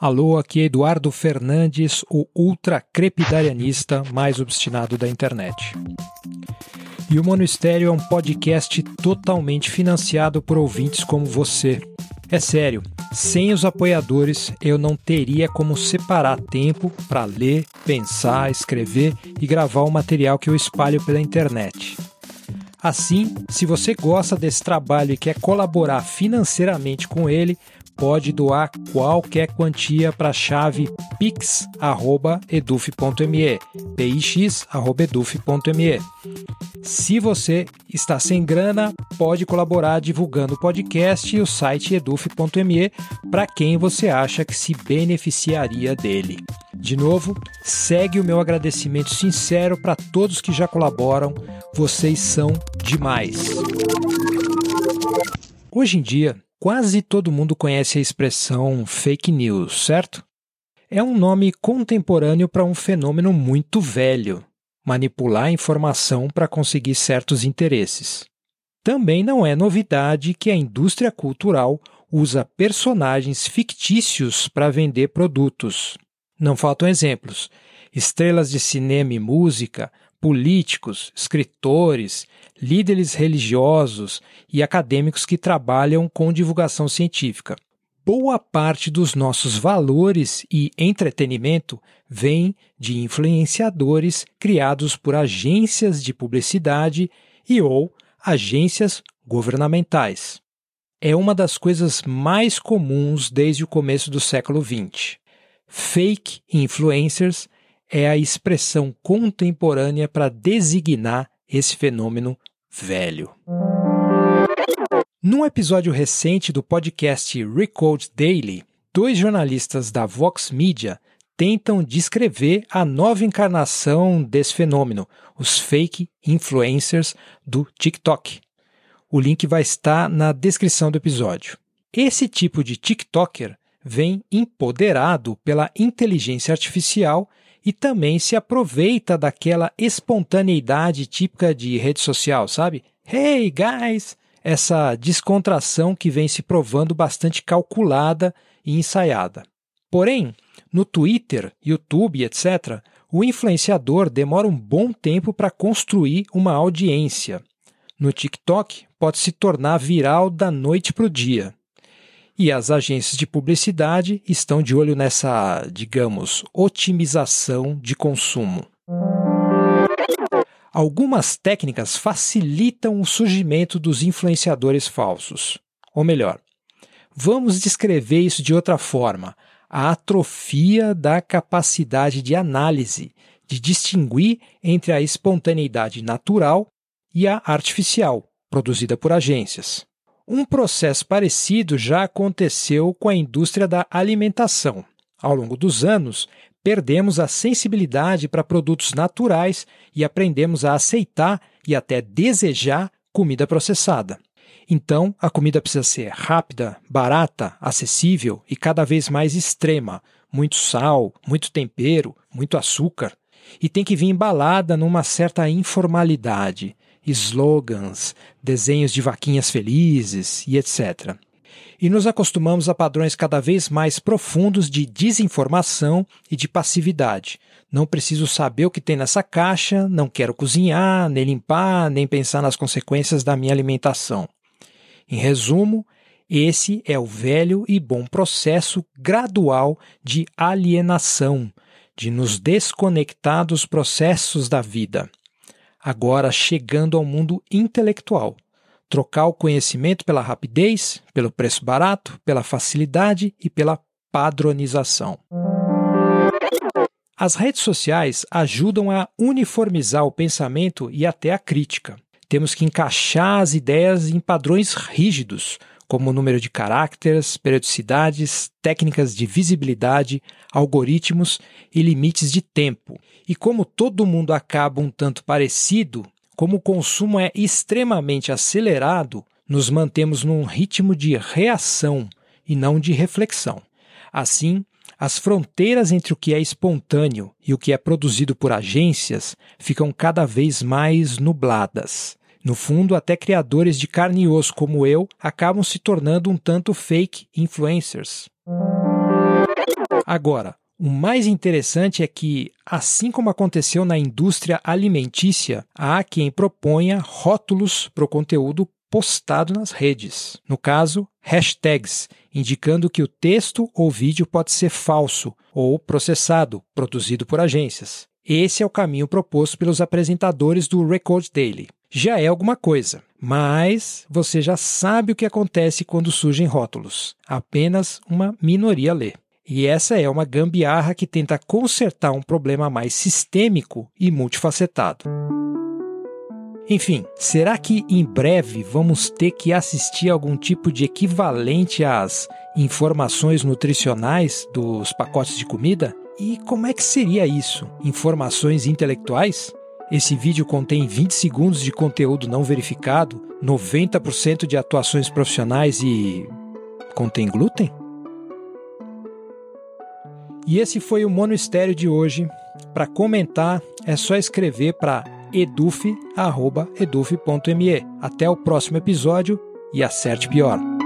Alô, aqui é Eduardo Fernandes, o ultra crepidarianista mais obstinado da internet. E o Monistério é um podcast totalmente financiado por ouvintes como você. É sério, sem os apoiadores eu não teria como separar tempo para ler, pensar, escrever e gravar o material que eu espalho pela internet. Assim, se você gosta desse trabalho e quer colaborar financeiramente com ele, pode doar qualquer quantia para a chave pix@eduf.me, pix@eduf.me. Se você está sem grana, pode colaborar divulgando o podcast e o site eduf.me para quem você acha que se beneficiaria dele. De novo, segue o meu agradecimento sincero para todos que já colaboram. Vocês são demais. Hoje em dia, Quase todo mundo conhece a expressão fake news, certo? É um nome contemporâneo para um fenômeno muito velho manipular a informação para conseguir certos interesses. Também não é novidade que a indústria cultural usa personagens fictícios para vender produtos. Não faltam exemplos. Estrelas de cinema e música políticos, escritores, líderes religiosos e acadêmicos que trabalham com divulgação científica. Boa parte dos nossos valores e entretenimento vem de influenciadores criados por agências de publicidade e ou agências governamentais. É uma das coisas mais comuns desde o começo do século XX. Fake influencers é a expressão contemporânea para designar esse fenômeno velho. Num episódio recente do podcast Recode Daily, dois jornalistas da Vox Media tentam descrever a nova encarnação desse fenômeno, os fake influencers do TikTok. O link vai estar na descrição do episódio. Esse tipo de TikToker vem empoderado pela inteligência artificial e também se aproveita daquela espontaneidade típica de rede social, sabe? Hey, guys! Essa descontração que vem se provando bastante calculada e ensaiada. Porém, no Twitter, YouTube, etc., o influenciador demora um bom tempo para construir uma audiência. No TikTok, pode se tornar viral da noite para o dia. E as agências de publicidade estão de olho nessa, digamos, otimização de consumo. Algumas técnicas facilitam o surgimento dos influenciadores falsos. Ou melhor, vamos descrever isso de outra forma: a atrofia da capacidade de análise, de distinguir entre a espontaneidade natural e a artificial, produzida por agências. Um processo parecido já aconteceu com a indústria da alimentação. Ao longo dos anos, perdemos a sensibilidade para produtos naturais e aprendemos a aceitar e até desejar comida processada. Então, a comida precisa ser rápida, barata, acessível e cada vez mais extrema. Muito sal, muito tempero, muito açúcar. E tem que vir embalada numa certa informalidade slogans, desenhos de vaquinhas felizes e etc. E nos acostumamos a padrões cada vez mais profundos de desinformação e de passividade. Não preciso saber o que tem nessa caixa, não quero cozinhar, nem limpar, nem pensar nas consequências da minha alimentação. Em resumo, esse é o velho e bom processo gradual de alienação, de nos desconectar dos processos da vida agora chegando ao mundo intelectual. Trocar o conhecimento pela rapidez, pelo preço barato, pela facilidade e pela padronização. As redes sociais ajudam a uniformizar o pensamento e até a crítica. Temos que encaixar as ideias em padrões rígidos, como número de caracteres, periodicidades, técnicas de visibilidade, algoritmos e limites de tempo. E como todo mundo acaba um tanto parecido, como o consumo é extremamente acelerado, nos mantemos num ritmo de reação e não de reflexão. Assim, as fronteiras entre o que é espontâneo e o que é produzido por agências ficam cada vez mais nubladas. No fundo, até criadores de carne e osso como eu acabam se tornando um tanto fake influencers. Agora, o mais interessante é que, assim como aconteceu na indústria alimentícia, há quem proponha rótulos para o conteúdo postado nas redes. No caso, hashtags, indicando que o texto ou vídeo pode ser falso ou processado, produzido por agências. Esse é o caminho proposto pelos apresentadores do Record Daily. Já é alguma coisa, mas você já sabe o que acontece quando surgem rótulos. Apenas uma minoria lê. E essa é uma gambiarra que tenta consertar um problema mais sistêmico e multifacetado. Enfim, será que em breve vamos ter que assistir algum tipo de equivalente às informações nutricionais dos pacotes de comida? E como é que seria isso? Informações intelectuais? Esse vídeo contém 20 segundos de conteúdo não verificado, 90% de atuações profissionais e. contém glúten? E esse foi o Mono Estéreo de hoje. Para comentar, é só escrever para eduf.eduf.me. Até o próximo episódio e acerte pior.